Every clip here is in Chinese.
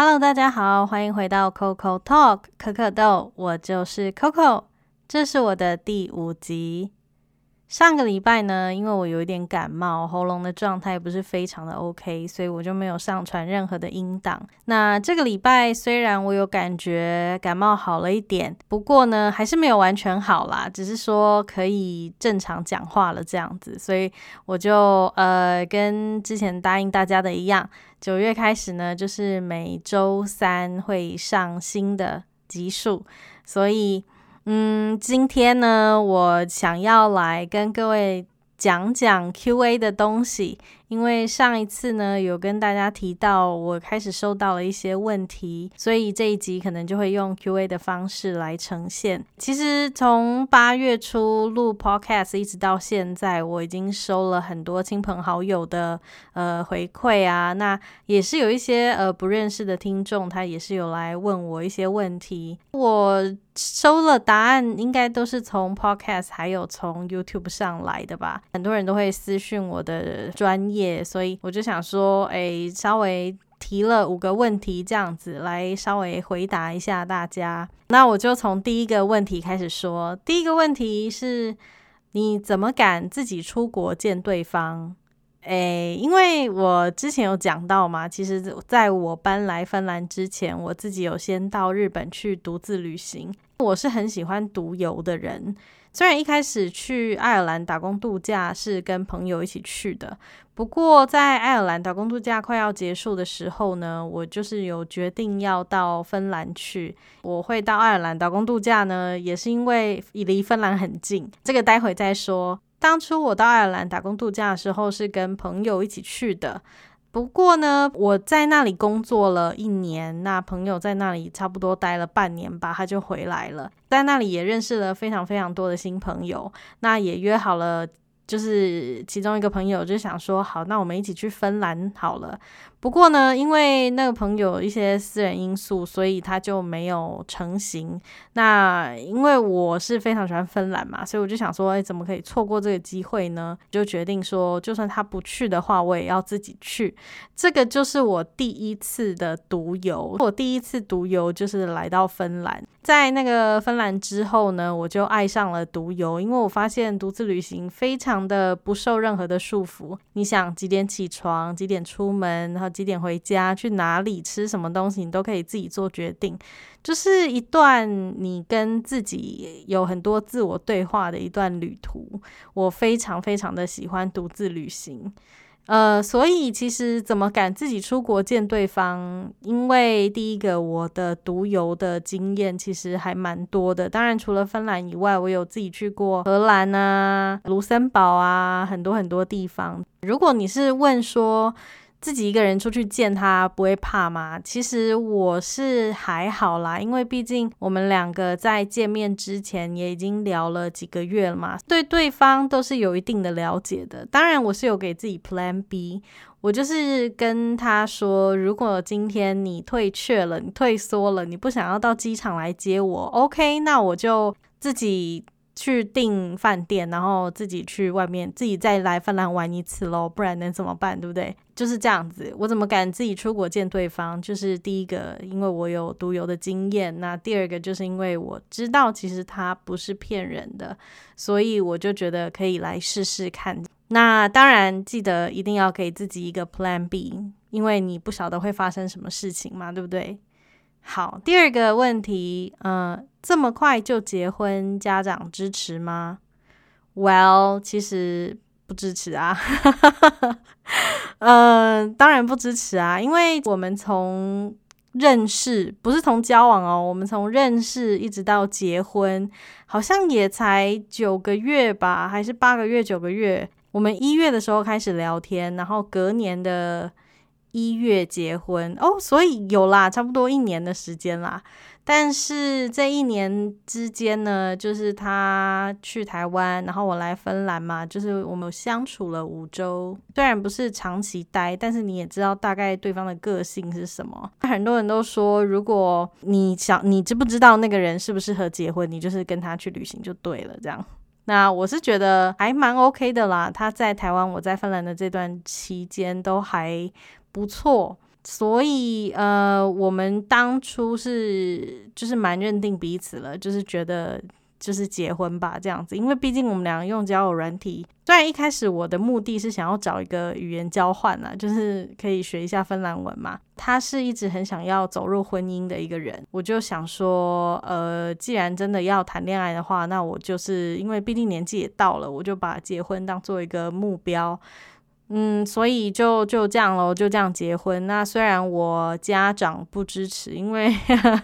Hello，大家好，欢迎回到 Coco Talk 可可豆，我就是 Coco，这是我的第五集。上个礼拜呢，因为我有一点感冒，喉咙的状态不是非常的 OK，所以我就没有上传任何的音档。那这个礼拜虽然我有感觉感冒好了一点，不过呢，还是没有完全好啦，只是说可以正常讲话了这样子。所以我就呃跟之前答应大家的一样，九月开始呢，就是每周三会上新的集数，所以。嗯，今天呢，我想要来跟各位讲讲 Q&A 的东西。因为上一次呢，有跟大家提到，我开始收到了一些问题，所以这一集可能就会用 Q&A 的方式来呈现。其实从八月初录 Podcast 一直到现在，我已经收了很多亲朋好友的呃回馈啊，那也是有一些呃不认识的听众，他也是有来问我一些问题。我收了答案，应该都是从 Podcast 还有从 YouTube 上来的吧。很多人都会私讯我的专业。所以我就想说，哎，稍微提了五个问题，这样子来稍微回答一下大家。那我就从第一个问题开始说。第一个问题是，你怎么敢自己出国见对方？哎，因为我之前有讲到嘛，其实在我搬来芬兰之前，我自己有先到日本去独自旅行。我是很喜欢独游的人。虽然一开始去爱尔兰打工度假是跟朋友一起去的，不过在爱尔兰打工度假快要结束的时候呢，我就是有决定要到芬兰去。我会到爱尔兰打工度假呢，也是因为离芬兰很近。这个待会再说。当初我到爱尔兰打工度假的时候是跟朋友一起去的。不过呢，我在那里工作了一年，那朋友在那里差不多待了半年吧，他就回来了，在那里也认识了非常非常多的新朋友，那也约好了。就是其中一个朋友就想说，好，那我们一起去芬兰好了。不过呢，因为那个朋友一些私人因素，所以他就没有成型。那因为我是非常喜欢芬兰嘛，所以我就想说，哎，怎么可以错过这个机会呢？就决定说，就算他不去的话，我也要自己去。这个就是我第一次的独游。我第一次独游就是来到芬兰。在那个芬兰之后呢，我就爱上了独游，因为我发现独自旅行非常的不受任何的束缚。你想几点起床，几点出门，然后几点回家，去哪里吃什么东西，你都可以自己做决定。就是一段你跟自己有很多自我对话的一段旅途。我非常非常的喜欢独自旅行。呃，所以其实怎么敢自己出国见对方？因为第一个，我的独游的经验其实还蛮多的。当然，除了芬兰以外，我有自己去过荷兰啊、卢森堡啊，很多很多地方。如果你是问说，自己一个人出去见他不会怕吗？其实我是还好啦，因为毕竟我们两个在见面之前也已经聊了几个月了嘛，对对方都是有一定的了解的。当然，我是有给自己 Plan B，我就是跟他说，如果今天你退却了，你退缩了，你不想要到机场来接我，OK，那我就自己。去订饭店，然后自己去外面，自己再来芬兰玩一次喽，不然能怎么办？对不对？就是这样子。我怎么敢自己出国见对方？就是第一个，因为我有独游的经验；那第二个，就是因为我知道其实他不是骗人的，所以我就觉得可以来试试看。那当然，记得一定要给自己一个 Plan B，因为你不晓得会发生什么事情嘛，对不对？好，第二个问题，嗯，这么快就结婚，家长支持吗？Well，其实不支持啊，嗯，当然不支持啊，因为我们从认识，不是从交往哦，我们从认识一直到结婚，好像也才九个月吧，还是八个月、九个月？我们一月的时候开始聊天，然后隔年的。一月结婚哦，所以有啦，差不多一年的时间啦。但是这一年之间呢，就是他去台湾，然后我来芬兰嘛，就是我们相处了五周。虽然不是长期待，但是你也知道大概对方的个性是什么。很多人都说，如果你想，你知不知道那个人适不适合结婚，你就是跟他去旅行就对了。这样，那我是觉得还蛮 OK 的啦。他在台湾，我在芬兰的这段期间都还。不错，所以呃，我们当初是就是蛮认定彼此了，就是觉得。就是结婚吧，这样子，因为毕竟我们两个用交友软体。虽然一开始我的目的是想要找一个语言交换啊，就是可以学一下芬兰文嘛。他是一直很想要走入婚姻的一个人，我就想说，呃，既然真的要谈恋爱的话，那我就是因为毕竟年纪也到了，我就把结婚当做一个目标。嗯，所以就就这样咯，就这样结婚。那虽然我家长不支持，因为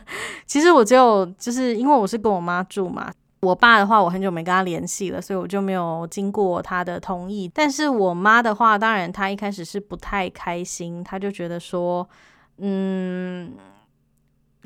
其实我只有就是因为我是跟我妈住嘛。我爸的话，我很久没跟他联系了，所以我就没有经过他的同意。但是我妈的话，当然她一开始是不太开心，她就觉得说，嗯，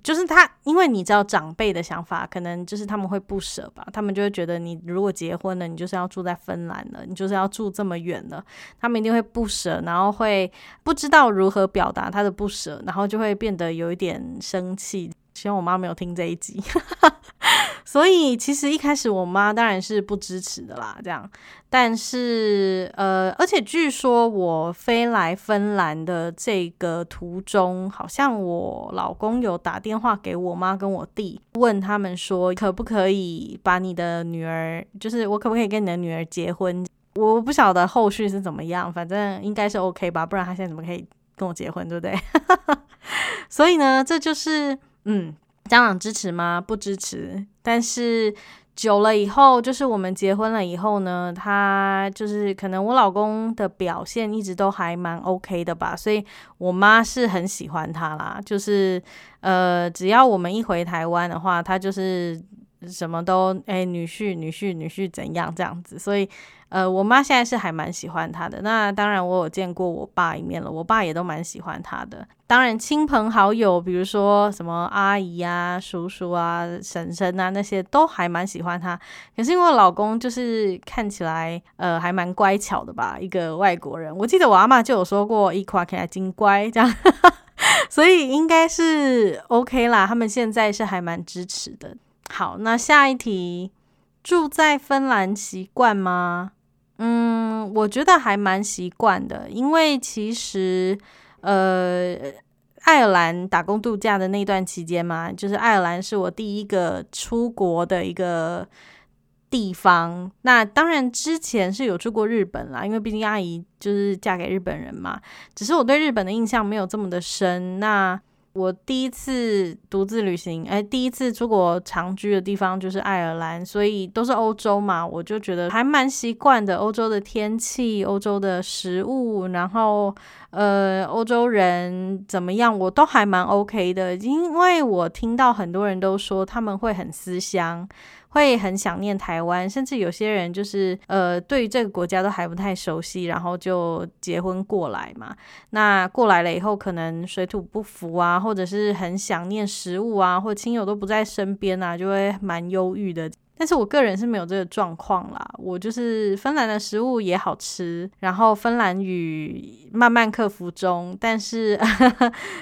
就是他，因为你知道长辈的想法，可能就是他们会不舍吧，他们就会觉得你如果结婚了，你就是要住在芬兰了，你就是要住这么远了，他们一定会不舍，然后会不知道如何表达他的不舍，然后就会变得有一点生气。希望我妈没有听这一集。所以其实一开始我妈当然是不支持的啦，这样。但是呃，而且据说我飞来芬兰的这个途中，好像我老公有打电话给我妈跟我弟，问他们说可不可以把你的女儿，就是我可不可以跟你的女儿结婚？我不晓得后续是怎么样，反正应该是 OK 吧，不然他现在怎么可以跟我结婚，对不对？所以呢，这就是嗯。家长支持吗？不支持。但是久了以后，就是我们结婚了以后呢，他就是可能我老公的表现一直都还蛮 OK 的吧，所以我妈是很喜欢他啦。就是呃，只要我们一回台湾的话，他就是什么都哎，女婿女婿女婿怎样这样子，所以。呃，我妈现在是还蛮喜欢他的。那当然，我有见过我爸一面了，我爸也都蛮喜欢他的。当然，亲朋好友，比如说什么阿姨啊、叔叔啊、婶婶啊那些，都还蛮喜欢他。可是因为我老公就是看起来呃还蛮乖巧的吧，一个外国人。我记得我阿妈就有说过，一夸起来真乖这样，所以应该是 OK 啦。他们现在是还蛮支持的。好，那下一题，住在芬兰习惯吗？嗯，我觉得还蛮习惯的，因为其实，呃，爱尔兰打工度假的那段期间嘛，就是爱尔兰是我第一个出国的一个地方。那当然之前是有住过日本啦，因为毕竟阿姨就是嫁给日本人嘛，只是我对日本的印象没有这么的深。那我第一次独自旅行，哎，第一次出国长居的地方就是爱尔兰，所以都是欧洲嘛，我就觉得还蛮习惯的。欧洲的天气、欧洲的食物，然后呃，欧洲人怎么样，我都还蛮 OK 的。因为我听到很多人都说他们会很思乡。会很想念台湾，甚至有些人就是呃，对于这个国家都还不太熟悉，然后就结婚过来嘛。那过来了以后，可能水土不服啊，或者是很想念食物啊，或亲友都不在身边啊，就会蛮忧郁的。但是我个人是没有这个状况啦，我就是芬兰的食物也好吃，然后芬兰语慢慢克服中，但是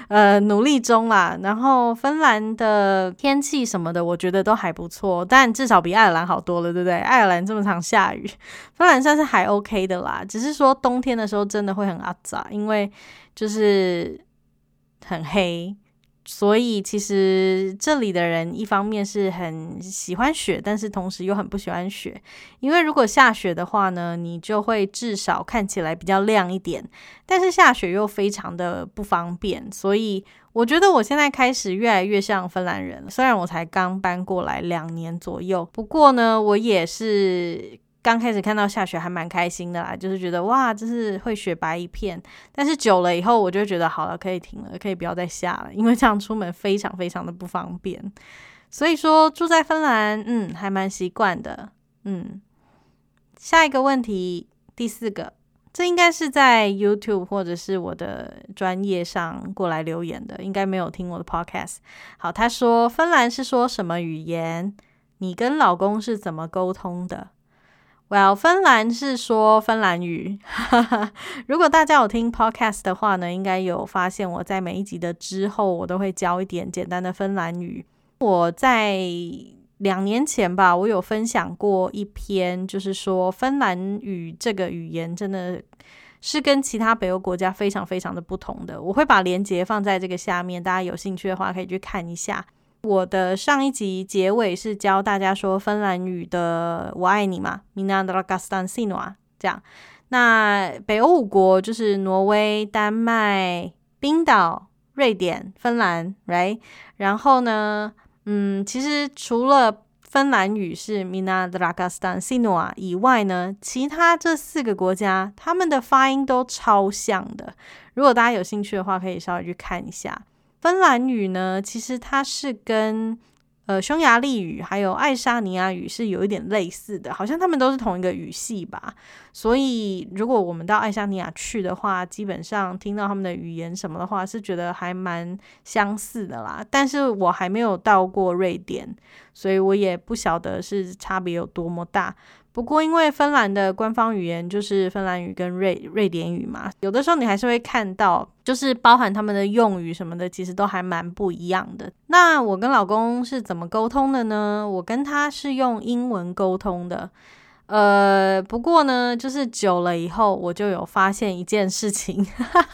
呃努力中啦。然后芬兰的天气什么的，我觉得都还不错，但至少比爱尔兰好多了，对不对？爱尔兰这么常下雨，芬兰算是还 OK 的啦，只是说冬天的时候真的会很阿杂，因为就是很黑。所以其实这里的人一方面是很喜欢雪，但是同时又很不喜欢雪，因为如果下雪的话呢，你就会至少看起来比较亮一点，但是下雪又非常的不方便。所以我觉得我现在开始越来越像芬兰人，虽然我才刚搬过来两年左右，不过呢，我也是。刚开始看到下雪还蛮开心的啦，就是觉得哇，就是会雪白一片。但是久了以后，我就觉得好了，可以停了，可以不要再下了，因为这样出门非常非常的不方便。所以说住在芬兰，嗯，还蛮习惯的。嗯，下一个问题，第四个，这应该是在 YouTube 或者是我的专业上过来留言的，应该没有听我的 Podcast。好，他说芬兰是说什么语言？你跟老公是怎么沟通的？Well，芬兰是说芬兰语。如果大家有听 podcast 的话呢，应该有发现我在每一集的之后，我都会教一点简单的芬兰语。我在两年前吧，我有分享过一篇，就是说芬兰语这个语言真的是跟其他北欧国家非常非常的不同的。我会把链接放在这个下面，大家有兴趣的话可以去看一下。我的上一集结尾是教大家说芬兰语的“我爱你”嘛，Mina dragastan sinua，这样。那北欧五国就是挪威、丹麦、冰岛、瑞典、芬兰，right？然后呢，嗯，其实除了芬兰语是 Mina dragastan sinua 以外呢，其他这四个国家他们的发音都超像的。如果大家有兴趣的话，可以稍微去看一下。芬兰语呢，其实它是跟呃匈牙利语还有爱沙尼亚语是有一点类似的，好像他们都是同一个语系吧。所以如果我们到爱沙尼亚去的话，基本上听到他们的语言什么的话，是觉得还蛮相似的啦。但是我还没有到过瑞典，所以我也不晓得是差别有多么大。不过，因为芬兰的官方语言就是芬兰语跟瑞瑞典语嘛，有的时候你还是会看到，就是包含他们的用语什么的，其实都还蛮不一样的。那我跟老公是怎么沟通的呢？我跟他是用英文沟通的。呃，不过呢，就是久了以后，我就有发现一件事情，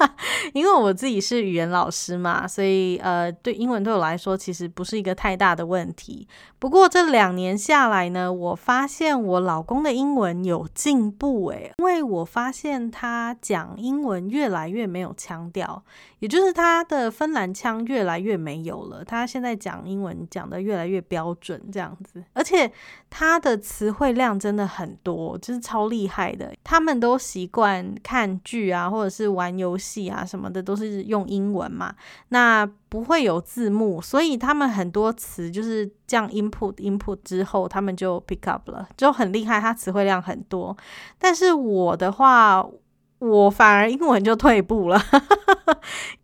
因为我自己是语言老师嘛，所以呃，对英文对我来说其实不是一个太大的问题。不过这两年下来呢，我发现我老公的英文有进步诶，因为我发现他讲英文越来越没有腔调，也就是他的芬兰腔越来越没有了。他现在讲英文讲的越来越标准，这样子，而且他的词汇量真的很。很多就是超厉害的，他们都习惯看剧啊，或者是玩游戏啊什么的，都是用英文嘛。那不会有字幕，所以他们很多词就是这样 input input 之后，他们就 pick up 了，就很厉害。他词汇量很多，但是我的话。我反而英文就退步了，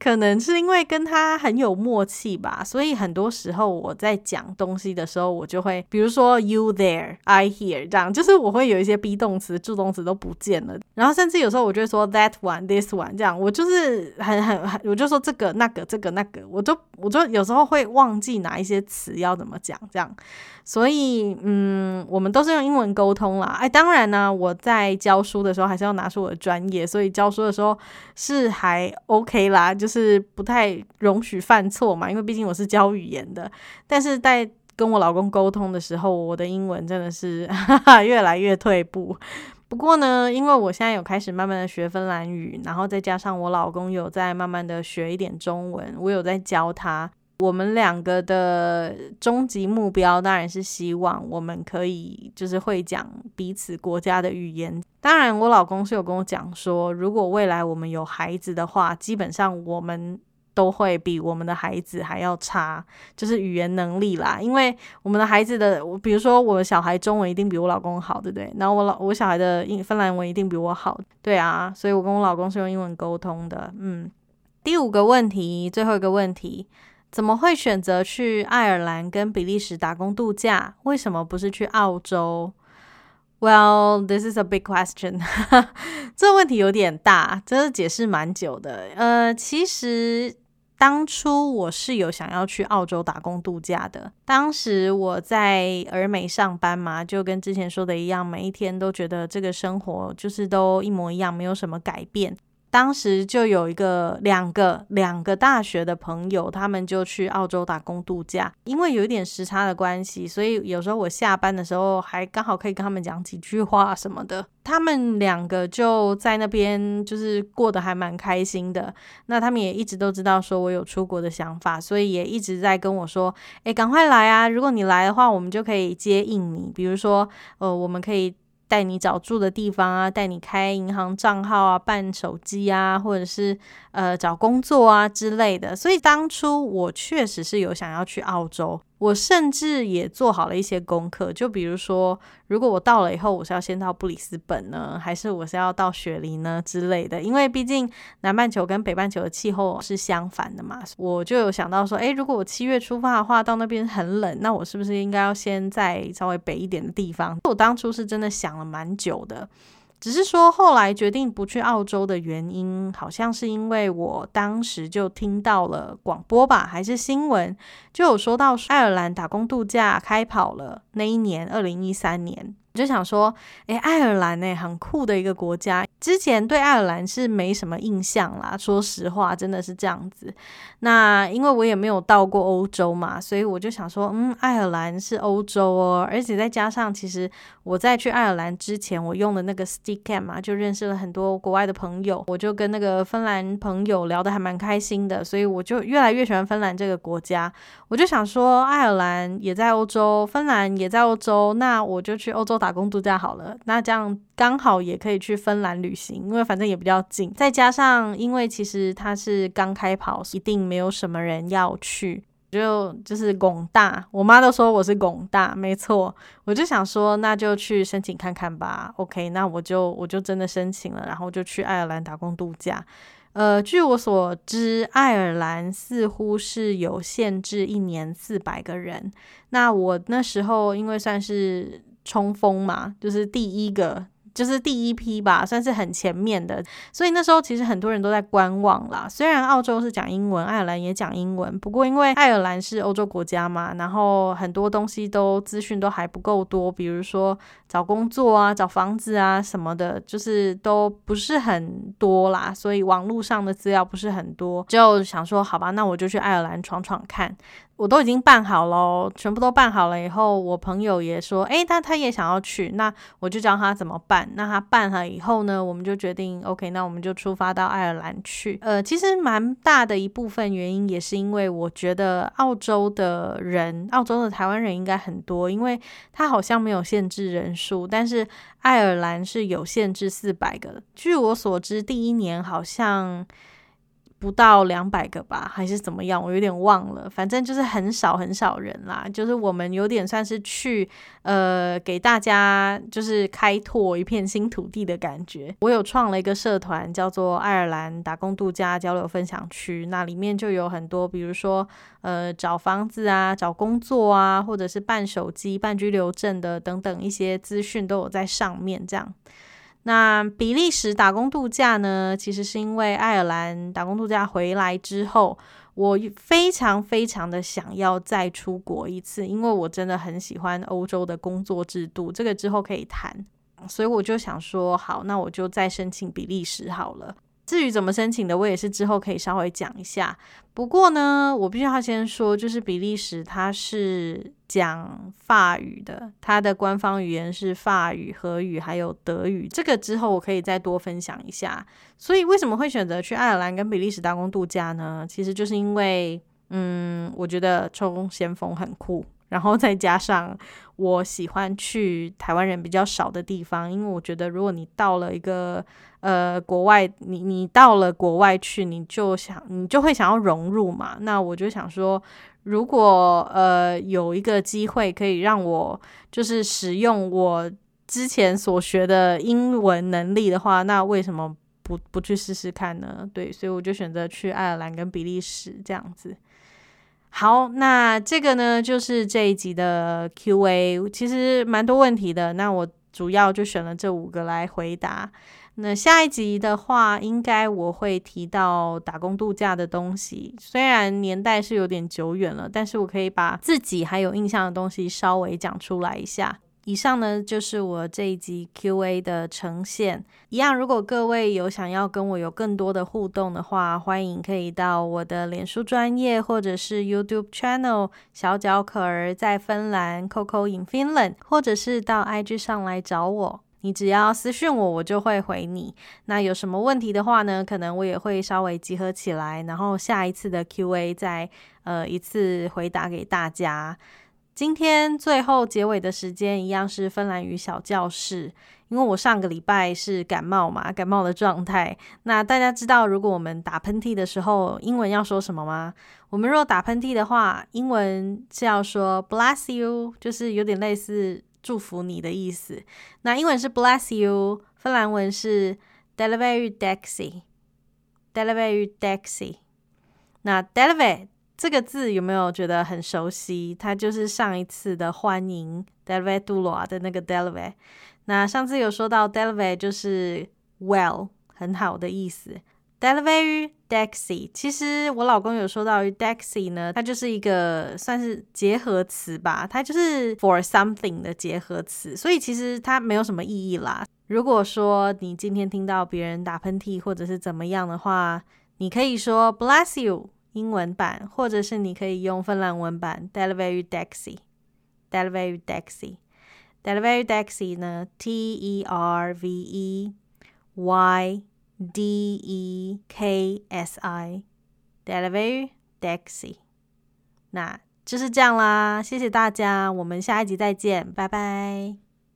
可能是因为跟他很有默契吧，所以很多时候我在讲东西的时候，我就会，比如说 you there, I here 这样，就是我会有一些 be 动词、助动词都不见了，然后甚至有时候我就会说 that one, this one 这样，我就是很很很，我就说这个那个这个那个，我就我就有时候会忘记哪一些词要怎么讲这样。所以，嗯，我们都是用英文沟通啦。哎，当然呢，我在教书的时候还是要拿出我的专业，所以教书的时候是还 OK 啦，就是不太容许犯错嘛，因为毕竟我是教语言的。但是在跟我老公沟通的时候，我的英文真的是 越来越退步。不过呢，因为我现在有开始慢慢的学芬兰语，然后再加上我老公有在慢慢的学一点中文，我有在教他。我们两个的终极目标当然是希望我们可以就是会讲彼此国家的语言。当然，我老公是有跟我讲说，如果未来我们有孩子的话，基本上我们都会比我们的孩子还要差，就是语言能力啦。因为我们的孩子的，比如说我的小孩中文一定比我老公好，对不对？然后我老我小孩的英芬兰文一定比我好，对啊。所以我跟我老公是用英文沟通的。嗯，第五个问题，最后一个问题。怎么会选择去爱尔兰跟比利时打工度假？为什么不是去澳洲？Well, this is a big question。这问题有点大，真的解释蛮久的。呃，其实当初我是有想要去澳洲打工度假的。当时我在尔美上班嘛，就跟之前说的一样，每一天都觉得这个生活就是都一模一样，没有什么改变。当时就有一个两个两个大学的朋友，他们就去澳洲打工度假。因为有一点时差的关系，所以有时候我下班的时候还刚好可以跟他们讲几句话什么的。他们两个就在那边，就是过得还蛮开心的。那他们也一直都知道说我有出国的想法，所以也一直在跟我说：“诶，赶快来啊！如果你来的话，我们就可以接应你。比如说，呃，我们可以。”带你找住的地方啊，带你开银行账号啊，办手机啊，或者是呃找工作啊之类的。所以当初我确实是有想要去澳洲。我甚至也做好了一些功课，就比如说，如果我到了以后，我是要先到布里斯本呢，还是我是要到雪梨呢之类的？因为毕竟南半球跟北半球的气候是相反的嘛，我就有想到说，诶，如果我七月出发的话，到那边很冷，那我是不是应该要先在稍微北一点的地方？我当初是真的想了蛮久的。只是说，后来决定不去澳洲的原因，好像是因为我当时就听到了广播吧，还是新闻，就有说到爱尔兰打工度假开跑了。那一年，二零一三年。就想说，诶，爱尔兰呢，很酷的一个国家。之前对爱尔兰是没什么印象啦，说实话，真的是这样子。那因为我也没有到过欧洲嘛，所以我就想说，嗯，爱尔兰是欧洲哦，而且再加上，其实我在去爱尔兰之前，我用的那个 Stickam 嘛，就认识了很多国外的朋友，我就跟那个芬兰朋友聊得还蛮开心的，所以我就越来越喜欢芬兰这个国家。我就想说，爱尔兰也在欧洲，芬兰也在欧洲，那我就去欧洲打打工度假好了。那这样刚好也可以去芬兰旅行，因为反正也比较近。再加上，因为其实它是刚开跑，一定没有什么人要去，就就是拱大。我妈都说我是拱大，没错。我就想说，那就去申请看看吧。OK，那我就我就真的申请了，然后就去爱尔兰打工度假。呃，据我所知，爱尔兰似乎是有限制一年四百个人。那我那时候因为算是冲锋嘛，就是第一个。就是第一批吧，算是很前面的，所以那时候其实很多人都在观望啦。虽然澳洲是讲英文，爱尔兰也讲英文，不过因为爱尔兰是欧洲国家嘛，然后很多东西都资讯都还不够多，比如说找工作啊、找房子啊什么的，就是都不是很多啦，所以网络上的资料不是很多，就想说好吧，那我就去爱尔兰闯闯看。我都已经办好了，全部都办好了以后，我朋友也说，诶，他他也想要去，那我就教他怎么办。那他办了以后呢，我们就决定，OK，那我们就出发到爱尔兰去。呃，其实蛮大的一部分原因也是因为我觉得澳洲的人，澳洲的台湾人应该很多，因为他好像没有限制人数，但是爱尔兰是有限制四百个。据我所知，第一年好像。不到两百个吧，还是怎么样？我有点忘了。反正就是很少很少人啦。就是我们有点算是去呃给大家就是开拓一片新土地的感觉。我有创了一个社团，叫做爱尔兰打工度假交流分享区。那里面就有很多，比如说呃找房子啊、找工作啊，或者是办手机、办居留证的等等一些资讯都有在上面这样。那比利时打工度假呢？其实是因为爱尔兰打工度假回来之后，我非常非常的想要再出国一次，因为我真的很喜欢欧洲的工作制度。这个之后可以谈，所以我就想说，好，那我就再申请比利时好了。至于怎么申请的，我也是之后可以稍微讲一下。不过呢，我必须要先说，就是比利时它是讲法语的，它的官方语言是法语、荷语还有德语。这个之后我可以再多分享一下。所以为什么会选择去爱尔兰跟比利时打工度假呢？其实就是因为，嗯，我觉得冲先锋很酷。然后再加上我喜欢去台湾人比较少的地方，因为我觉得如果你到了一个呃国外，你你到了国外去，你就想你就会想要融入嘛。那我就想说，如果呃有一个机会可以让我就是使用我之前所学的英文能力的话，那为什么不不去试试看呢？对，所以我就选择去爱尔兰跟比利时这样子。好，那这个呢，就是这一集的 Q&A，其实蛮多问题的。那我主要就选了这五个来回答。那下一集的话，应该我会提到打工度假的东西，虽然年代是有点久远了，但是我可以把自己还有印象的东西稍微讲出来一下。以上呢就是我这一集 Q&A 的呈现。一样，如果各位有想要跟我有更多的互动的话，欢迎可以到我的脸书专业或者是 YouTube Channel 小脚可儿在芬兰 Coco in Finland，或者是到 IG 上来找我。你只要私讯我，我就会回你。那有什么问题的话呢？可能我也会稍微集合起来，然后下一次的 Q&A 再呃一次回答给大家。今天最后结尾的时间一样是芬兰语小教室，因为我上个礼拜是感冒嘛，感冒的状态。那大家知道，如果我们打喷嚏的时候，英文要说什么吗？我们若打喷嚏的话，英文是要说 bless you，就是有点类似祝福你的意思。那英文是 bless you，芬兰文是 d e l i v e r y d e x i d e l i v e r y d e x i 那 d e l i v e r 这个字有没有觉得很熟悉？它就是上一次的欢迎 d e l v e d u l a 的那个 d e l v e 那上次有说到 d e l v e 就是 well 很好的意思 Delivery Taxi，其实我老公有说到，Taxi 呢，它就是一个算是结合词吧，它就是 for something 的结合词，所以其实它没有什么意义啦。如果说你今天听到别人打喷嚏或者是怎么样的话，你可以说 Bless you 英文版，或者是你可以用芬兰文版 Delivery Dexi，Delivery Dexi，Delivery Dexi 呢，T E R V E Y。D E K S i d e l v e r y Dexi 那就是这样啦，谢谢大家，我们下一集再见，拜拜。